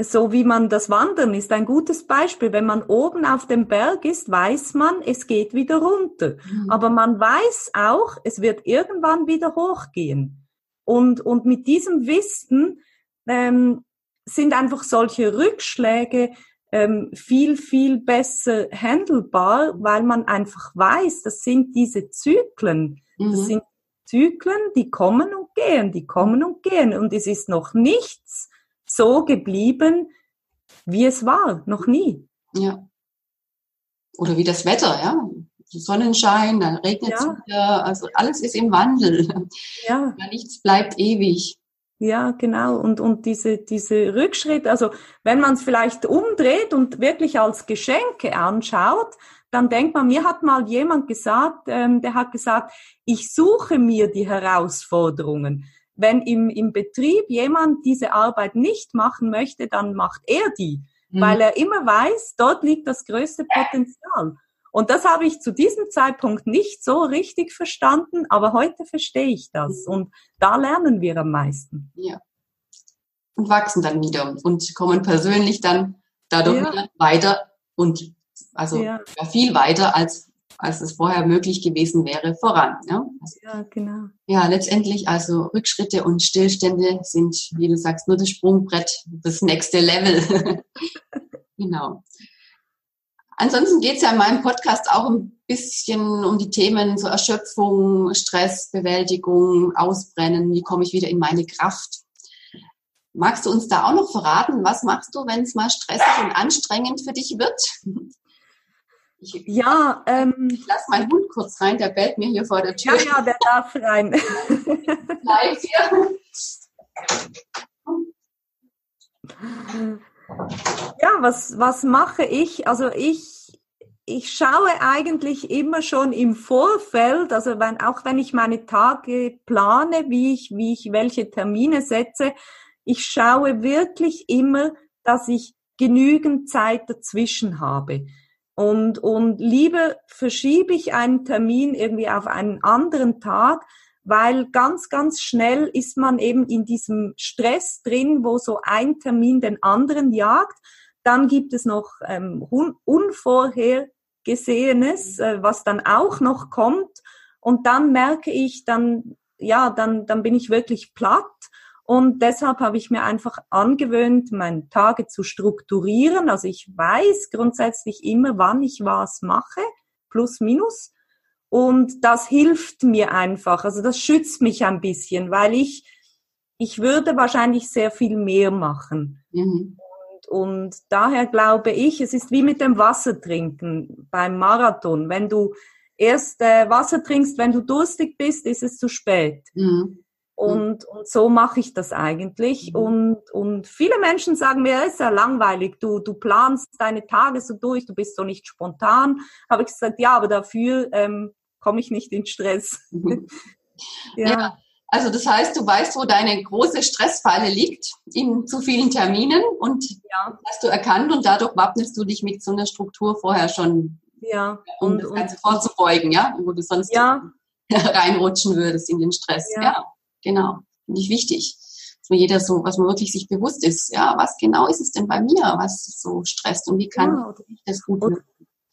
so wie man das Wandern ist ein gutes Beispiel. Wenn man oben auf dem Berg ist, weiß man, es geht wieder runter. Mhm. Aber man weiß auch, es wird irgendwann wieder hochgehen. Und, und mit diesem Wissen ähm, sind einfach solche Rückschläge ähm, viel, viel besser handelbar, weil man einfach weiß, das sind diese Zyklen. Mhm. Das sind Zyklen, die kommen und gehen, die kommen und gehen. Und es ist noch nichts, so geblieben, wie es war, noch nie. Ja. Oder wie das Wetter, ja. Sonnenschein, dann regnet es ja. wieder. Also alles ist im Wandel. Ja. ja. Nichts bleibt ewig. Ja, genau. Und, und diese, diese Rückschritte, also wenn man es vielleicht umdreht und wirklich als Geschenke anschaut, dann denkt man, mir hat mal jemand gesagt, ähm, der hat gesagt, ich suche mir die Herausforderungen. Wenn im, im Betrieb jemand diese Arbeit nicht machen möchte, dann macht er die, mhm. weil er immer weiß, dort liegt das größte Potenzial. Und das habe ich zu diesem Zeitpunkt nicht so richtig verstanden, aber heute verstehe ich das. Und da lernen wir am meisten. Ja. Und wachsen dann wieder und kommen persönlich dann dadurch ja. weiter und also ja. viel weiter als als es vorher möglich gewesen wäre, voran. Ja, also, ja genau. Ja, letztendlich also Rückschritte und Stillstände sind, wie du sagst, nur das Sprungbrett, das nächste Level. genau. Ansonsten geht es ja in meinem Podcast auch ein bisschen um die Themen so Erschöpfung, Stressbewältigung, Ausbrennen, wie komme ich wieder in meine Kraft. Magst du uns da auch noch verraten, was machst du, wenn es mal stressig und anstrengend für dich wird? Ich, ja, ähm, ich lasse meinen Hund kurz rein, der bellt mir hier vor der Tür. Ja, ja, der darf rein. Live hier. Ja, was, was mache ich? Also ich, ich schaue eigentlich immer schon im Vorfeld, also wenn, auch wenn ich meine Tage plane, wie ich, wie ich welche Termine setze, ich schaue wirklich immer, dass ich genügend Zeit dazwischen habe. Und, und lieber verschiebe ich einen Termin irgendwie auf einen anderen Tag, weil ganz, ganz schnell ist man eben in diesem Stress drin, wo so ein Termin den anderen jagt. Dann gibt es noch ähm, Unvorhergesehenes, äh, was dann auch noch kommt. Und dann merke ich, dann, ja, dann, dann bin ich wirklich platt. Und deshalb habe ich mir einfach angewöhnt, meine Tage zu strukturieren. Also ich weiß grundsätzlich immer, wann ich was mache, plus minus. Und das hilft mir einfach. Also das schützt mich ein bisschen, weil ich, ich würde wahrscheinlich sehr viel mehr machen. Mhm. Und, und daher glaube ich, es ist wie mit dem Wasser trinken beim Marathon. Wenn du erst äh, Wasser trinkst, wenn du durstig bist, ist es zu spät. Mhm. Und, und so mache ich das eigentlich. Mhm. Und, und viele Menschen sagen mir, es ist ja langweilig, du, du planst deine Tage so durch, du bist so nicht spontan. Habe ich gesagt, ja, aber dafür ähm, komme ich nicht in Stress. Mhm. ja. ja. Also das heißt, du weißt, wo deine große Stressfalle liegt, in zu vielen Terminen und ja. hast du erkannt und dadurch wappnest du dich mit so einer Struktur vorher schon, ja. um und, das Ganze vorzubeugen, ja, wo du sonst ja. reinrutschen würdest in den Stress. Ja, ja genau. Finde ich wichtig. Dass man jeder so, was man wirklich sich bewusst ist, ja, was genau ist es denn bei mir, was so stresst und wie kann ja. ich das gut machen?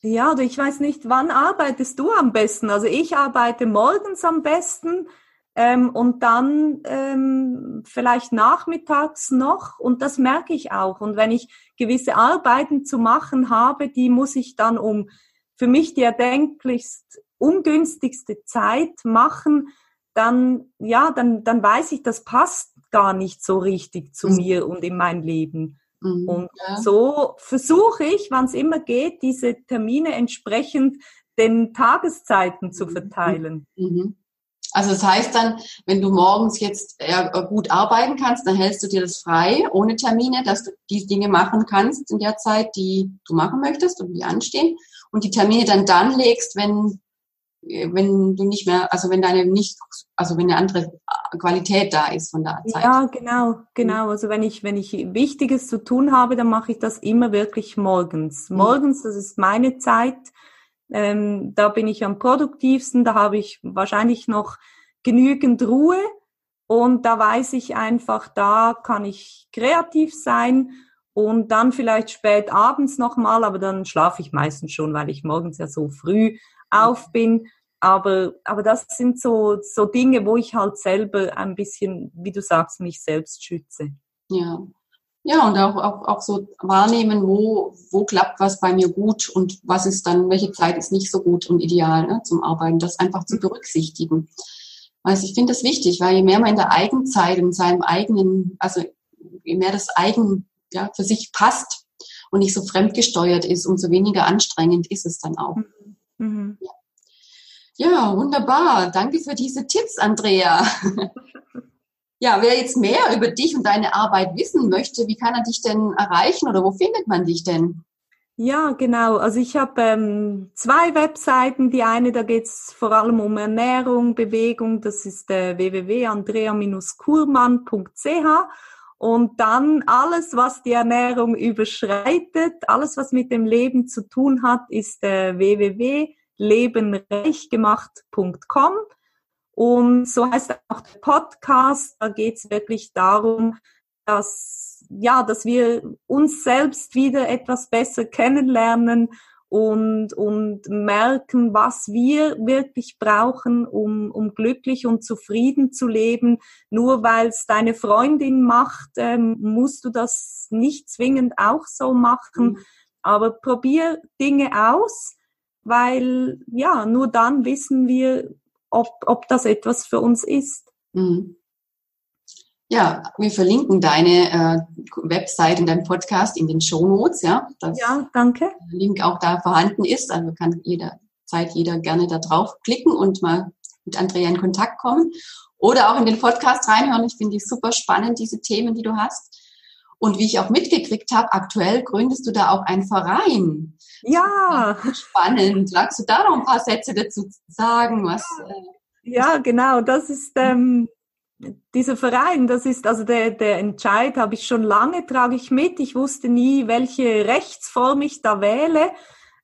Ja, oder ich weiß nicht, wann arbeitest du am besten? Also ich arbeite morgens am besten ähm, und dann ähm, vielleicht nachmittags noch und das merke ich auch. Und wenn ich gewisse Arbeiten zu machen habe, die muss ich dann um für mich die erdenklichst ungünstigste Zeit machen, dann ja, dann dann weiß ich, das passt gar nicht so richtig zu mhm. mir und in mein Leben. Mhm, und ja. so versuche ich, wann es immer geht, diese Termine entsprechend den Tageszeiten zu mhm, verteilen. Mhm. Also das heißt dann, wenn du morgens jetzt gut arbeiten kannst, dann hältst du dir das frei, ohne Termine, dass du die Dinge machen kannst in der Zeit, die du machen möchtest und die anstehen. Und die Termine dann dann legst, wenn wenn du nicht mehr, also wenn deine nicht, also wenn eine andere Qualität da ist von der Zeit. Ja, genau, genau. Also wenn ich, wenn ich Wichtiges zu tun habe, dann mache ich das immer wirklich morgens. Mhm. Morgens, das ist meine Zeit. Ähm, da bin ich am produktivsten, da habe ich wahrscheinlich noch genügend Ruhe und da weiß ich einfach, da kann ich kreativ sein und dann vielleicht spät abends nochmal, aber dann schlafe ich meistens schon, weil ich morgens ja so früh auf bin. Aber, aber das sind so, so Dinge, wo ich halt selber ein bisschen, wie du sagst, mich selbst schütze. Ja. Ja, und auch, auch, auch so wahrnehmen, wo, wo klappt was bei mir gut und was ist dann, welche Zeit ist nicht so gut und ideal ne, zum Arbeiten, das einfach zu berücksichtigen. Also ich finde das wichtig, weil je mehr man in der Eigenzeit, in seinem eigenen, also je mehr das Eigen ja, für sich passt und nicht so fremdgesteuert ist, umso weniger anstrengend ist es dann auch. Mhm. Mhm. Ja. wunderbar. Danke für diese Tipps, Andrea. Ja, wer jetzt mehr über dich und deine Arbeit wissen möchte, wie kann er dich denn erreichen oder wo findet man dich denn? Ja, genau. Also ich habe ähm, zwei Webseiten. Die eine, da geht es vor allem um Ernährung, Bewegung. Das ist äh, www.andrea-kurmann.ch. Und dann alles, was die Ernährung überschreitet, alles, was mit dem Leben zu tun hat, ist äh, www.lebenreichgemacht.com. Und so heißt auch der Podcast. Da geht es wirklich darum, dass, ja, dass wir uns selbst wieder etwas besser kennenlernen und, und merken, was wir wirklich brauchen, um, um glücklich und zufrieden zu leben. Nur weil es deine Freundin macht, ähm, musst du das nicht zwingend auch so machen. Mhm. Aber probier Dinge aus, weil ja, nur dann wissen wir, ob, ob das etwas für uns ist. Mhm. Ja, wir verlinken deine äh, Website in deinem Podcast in den Show Notes, ja. Ja, danke. Der Link auch da vorhanden ist. Also kann jederzeit jeder gerne da drauf klicken und mal mit Andrea in Kontakt kommen. Oder auch in den Podcast reinhören. Ich finde die super spannend, diese Themen, die du hast. Und wie ich auch mitgekriegt habe, aktuell gründest du da auch einen Verein. Ja. Spannend. Magst du da noch ein paar Sätze dazu sagen? Was, äh, ja, genau. Das ist ähm, dieser Verein, das ist also der, der Entscheid, habe ich schon lange, trage ich mit. Ich wusste nie, welche Rechtsform ich da wähle.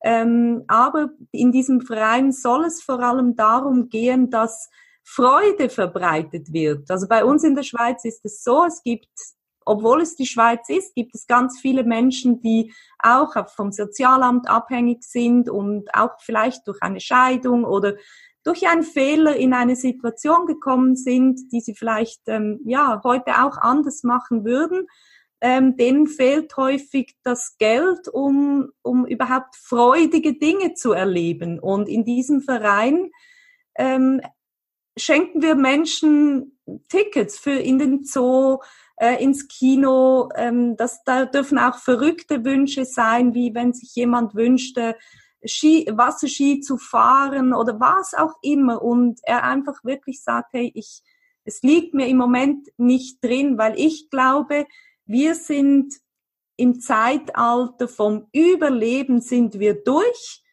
Ähm, aber in diesem Verein soll es vor allem darum gehen, dass Freude verbreitet wird. Also bei uns in der Schweiz ist es so, es gibt, obwohl es die Schweiz ist, gibt es ganz viele Menschen, die auch vom Sozialamt abhängig sind und auch vielleicht durch eine Scheidung oder durch einen Fehler in eine Situation gekommen sind, die sie vielleicht ähm, ja heute auch anders machen würden, ähm, denen fehlt häufig das Geld, um, um überhaupt freudige Dinge zu erleben. Und in diesem Verein ähm, schenken wir Menschen Tickets für in den Zoo, äh, ins Kino. Ähm, das, da dürfen auch verrückte Wünsche sein, wie wenn sich jemand wünschte, Ski, Wasserski zu fahren oder was auch immer und er einfach wirklich sagt, hey, ich, es liegt mir im Moment nicht drin, weil ich glaube, wir sind im Zeitalter vom Überleben sind wir durch.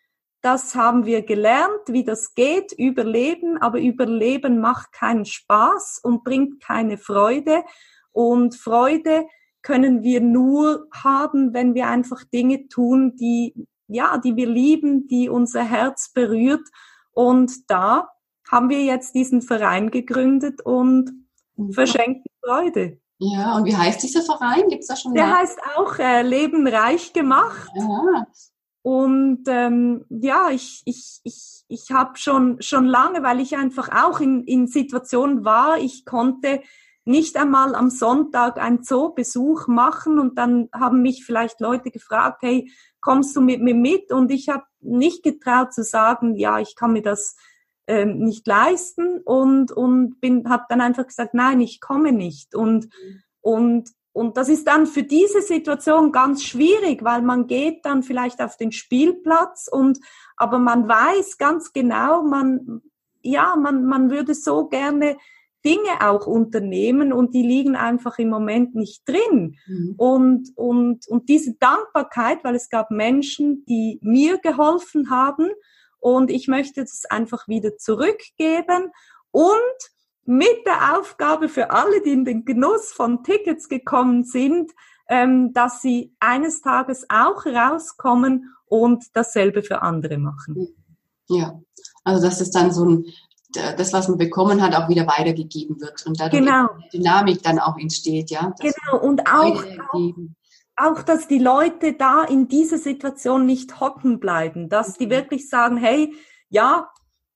Das haben wir gelernt, wie das geht, Überleben, aber Überleben macht keinen Spaß und bringt keine Freude. Und Freude können wir nur haben, wenn wir einfach Dinge tun, die ja, die wir lieben, die unser Herz berührt. Und da haben wir jetzt diesen Verein gegründet und verschenken Freude. Ja, und wie heißt dieser Verein? Gibt's da schon? Der Namen? heißt auch äh, Leben reich gemacht. Ja. Und ähm, ja, ich, ich, ich, ich habe schon, schon lange, weil ich einfach auch in, in Situationen war, ich konnte nicht einmal am Sonntag einen Zoobesuch machen und dann haben mich vielleicht Leute gefragt, hey, kommst du mit mir mit? Und ich habe nicht getraut zu sagen, ja, ich kann mir das ähm, nicht leisten und und bin habe dann einfach gesagt, nein, ich komme nicht und und und das ist dann für diese Situation ganz schwierig, weil man geht dann vielleicht auf den Spielplatz und aber man weiß ganz genau, man ja, man man würde so gerne Dinge auch unternehmen und die liegen einfach im Moment nicht drin. Mhm. Und, und, und diese Dankbarkeit, weil es gab Menschen, die mir geholfen haben und ich möchte das einfach wieder zurückgeben und mit der Aufgabe für alle, die in den Genuss von Tickets gekommen sind, ähm, dass sie eines Tages auch rauskommen und dasselbe für andere machen. Ja, also das ist dann so ein das, was man bekommen hat, auch wieder weitergegeben wird und dadurch genau. Dynamik dann auch entsteht, ja. Genau, und auch, auch, auch, dass die Leute da in dieser Situation nicht hocken bleiben, dass die mhm. wirklich sagen, hey, ja,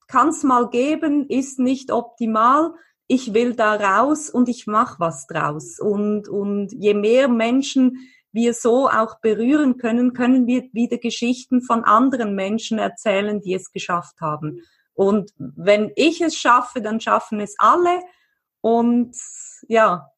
kann es mal geben, ist nicht optimal, ich will da raus und ich mache was draus. Und, und je mehr Menschen wir so auch berühren können, können wir wieder Geschichten von anderen Menschen erzählen, die es geschafft haben. Und wenn ich es schaffe, dann schaffen es alle. Und ja.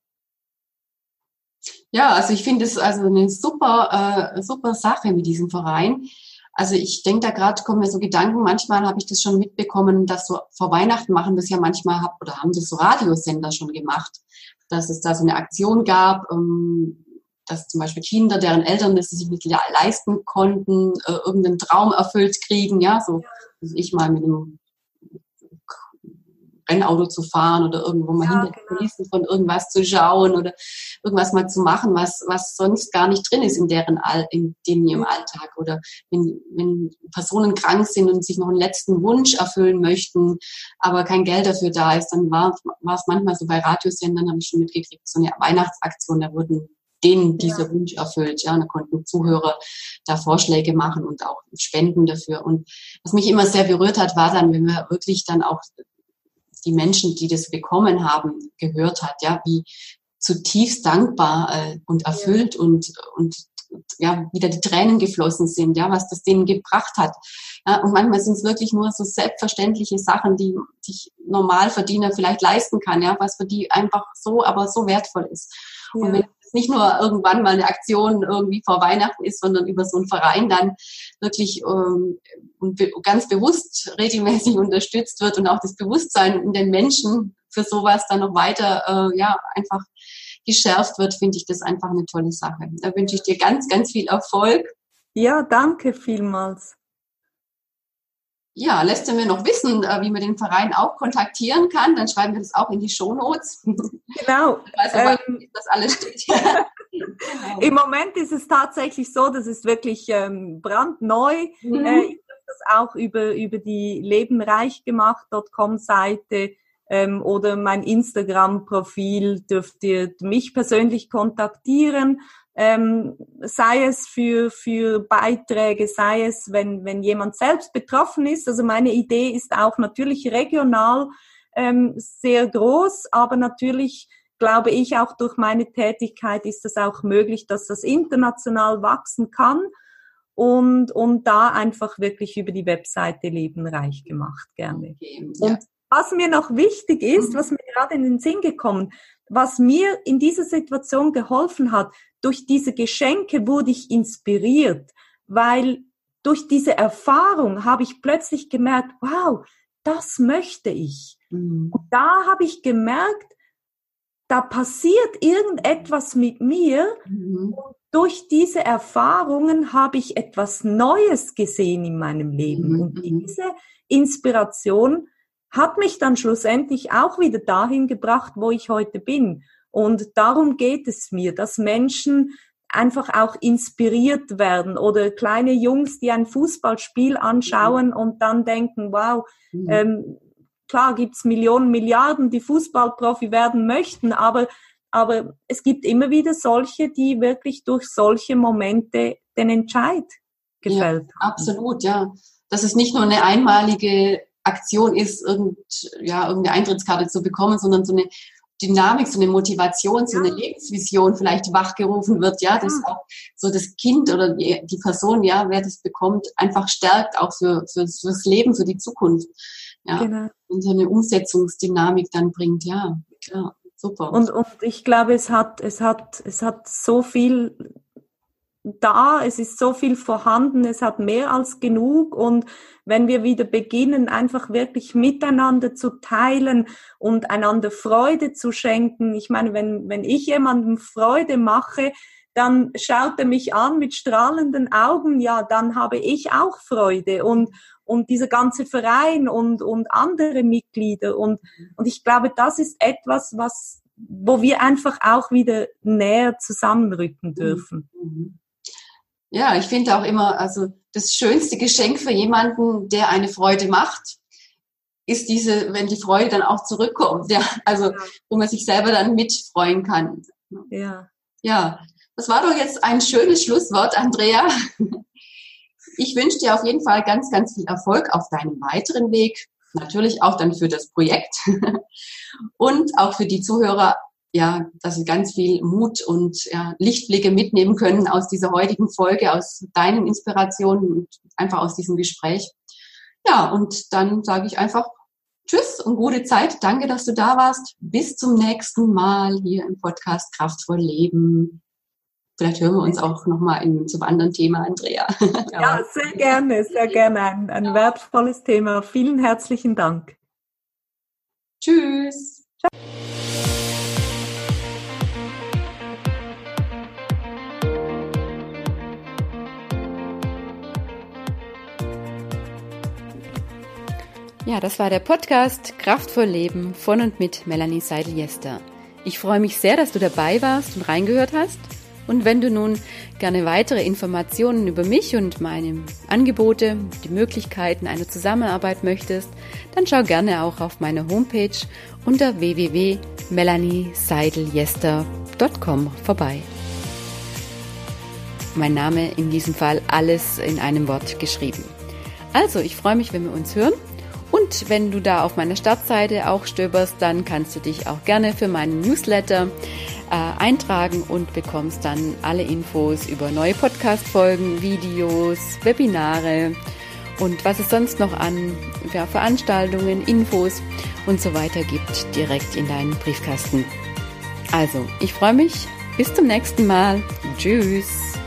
Ja, also ich finde es also eine super, äh, super Sache mit diesem Verein. Also ich denke da gerade, kommen mir so Gedanken, manchmal habe ich das schon mitbekommen, dass so vor Weihnachten machen das ja manchmal, oder haben das so Radiosender schon gemacht, dass es da so eine Aktion gab, ähm, dass zum Beispiel Kinder, deren Eltern das sich nicht leisten konnten, äh, irgendeinen Traum erfüllt kriegen, ja, so ich mal mit einem Rennauto zu fahren oder irgendwo mal ja, hinter genau. Kulissen von irgendwas zu schauen oder irgendwas mal zu machen, was, was sonst gar nicht drin ist in deren All, in dem ihrem Alltag. Oder wenn, wenn Personen krank sind und sich noch einen letzten Wunsch erfüllen möchten, aber kein Geld dafür da ist, dann war, war es manchmal so bei Radiosendern, habe ich schon mitgekriegt, so eine Weihnachtsaktion, da wurden denen dieser ja. Wunsch erfüllt. Ja, da konnten Zuhörer da Vorschläge machen und auch Spenden dafür. Und was mich immer sehr berührt hat, war dann, wenn wir wirklich dann auch die Menschen, die das bekommen haben, gehört hat, ja, wie zutiefst dankbar äh, und erfüllt und, und ja, wieder die Tränen geflossen sind, ja, was das denen gebracht hat. Ja, und manchmal sind es wirklich nur so selbstverständliche Sachen, die sich Normalverdiener vielleicht leisten kann, ja, was für die einfach so, aber so wertvoll ist. Ja. Und wenn nicht nur irgendwann mal eine Aktion irgendwie vor Weihnachten ist, sondern über so einen Verein dann wirklich ähm, ganz bewusst regelmäßig unterstützt wird und auch das Bewusstsein in den Menschen für sowas dann noch weiter äh, ja einfach geschärft wird, finde ich das einfach eine tolle Sache. Da wünsche ich dir ganz, ganz viel Erfolg. Ja, danke vielmals. Ja, lässt du mir noch wissen, äh, wie man den Verein auch kontaktieren kann, dann schreiben wir das auch in die Shownotes. Genau. Aber, ähm, das alles steht. genau. Im Moment ist es tatsächlich so, das ist wirklich ähm, brandneu. Mhm. Äh, ich habe das auch über, über die lebenreichgemacht.com Seite ähm, oder mein Instagram-Profil dürft ihr mich persönlich kontaktieren ähm, sei es für, für Beiträge, sei es, wenn, wenn jemand selbst betroffen ist. Also meine Idee ist auch natürlich regional ähm, sehr groß, aber natürlich glaube ich auch durch meine Tätigkeit ist es auch möglich, dass das international wachsen kann und, und da einfach wirklich über die Webseite Leben reich gemacht gerne. Okay, ja. Und was mir noch wichtig ist, mhm. was mir gerade in den Sinn gekommen, was mir in dieser Situation geholfen hat, durch diese Geschenke wurde ich inspiriert, weil durch diese Erfahrung habe ich plötzlich gemerkt, wow, das möchte ich. Mhm. Und da habe ich gemerkt, da passiert irgendetwas mit mir. Mhm. Und durch diese Erfahrungen habe ich etwas Neues gesehen in meinem Leben. Mhm. Und diese Inspiration hat mich dann schlussendlich auch wieder dahin gebracht, wo ich heute bin. Und darum geht es mir, dass Menschen einfach auch inspiriert werden oder kleine Jungs, die ein Fußballspiel anschauen mhm. und dann denken, wow, mhm. ähm, klar gibt's Millionen, Milliarden, die Fußballprofi werden möchten, aber, aber es gibt immer wieder solche, die wirklich durch solche Momente den Entscheid gefällt ja, haben. Absolut, ja. Dass es nicht nur eine einmalige Aktion ist, irgend, ja, irgendeine Eintrittskarte zu bekommen, sondern so eine Dynamik, so eine Motivation, so eine Lebensvision vielleicht wachgerufen wird, ja, dass auch so das Kind oder die, die Person, ja, wer das bekommt, einfach stärkt auch für, für fürs Leben, für die Zukunft. Ja, genau. und so eine Umsetzungsdynamik dann bringt, ja, klar, super. Und, und ich glaube, es hat, es hat, es hat so viel da, es ist so viel vorhanden, es hat mehr als genug und wenn wir wieder beginnen, einfach wirklich miteinander zu teilen und einander Freude zu schenken. Ich meine, wenn, wenn ich jemandem Freude mache, dann schaut er mich an mit strahlenden Augen, ja, dann habe ich auch Freude und, und dieser ganze Verein und, und andere Mitglieder und, und ich glaube, das ist etwas, was, wo wir einfach auch wieder näher zusammenrücken dürfen. Mhm. Ja, ich finde auch immer, also das schönste Geschenk für jemanden, der eine Freude macht, ist diese, wenn die Freude dann auch zurückkommt. Ja, also wo man sich selber dann mitfreuen kann. Ja. Ja, das war doch jetzt ein schönes Schlusswort, Andrea. Ich wünsche dir auf jeden Fall ganz, ganz viel Erfolg auf deinem weiteren Weg. Natürlich auch dann für das Projekt und auch für die Zuhörer ja, dass sie ganz viel Mut und ja, Lichtblicke mitnehmen können aus dieser heutigen Folge, aus deinen Inspirationen und einfach aus diesem Gespräch. Ja, und dann sage ich einfach Tschüss und gute Zeit. Danke, dass du da warst. Bis zum nächsten Mal hier im Podcast Kraftvoll Leben. Vielleicht hören wir uns auch nochmal zum anderen Thema, Andrea. ja, sehr gerne, sehr gerne. Ein, ein wertvolles Thema. Vielen herzlichen Dank. Tschüss. Ja, das war der Podcast Kraftvoll Leben von und mit Melanie Seidel-Jester. Ich freue mich sehr, dass du dabei warst und reingehört hast. Und wenn du nun gerne weitere Informationen über mich und meine Angebote, die Möglichkeiten einer Zusammenarbeit möchtest, dann schau gerne auch auf meine Homepage unter www.melanieseideljester.com vorbei. Mein Name in diesem Fall alles in einem Wort geschrieben. Also, ich freue mich, wenn wir uns hören und wenn du da auf meiner Startseite auch stöberst, dann kannst du dich auch gerne für meinen Newsletter äh, eintragen und bekommst dann alle Infos über neue Podcast-Folgen, Videos, Webinare und was es sonst noch an ja, Veranstaltungen, Infos und so weiter gibt, direkt in deinen Briefkasten. Also, ich freue mich. Bis zum nächsten Mal. Tschüss.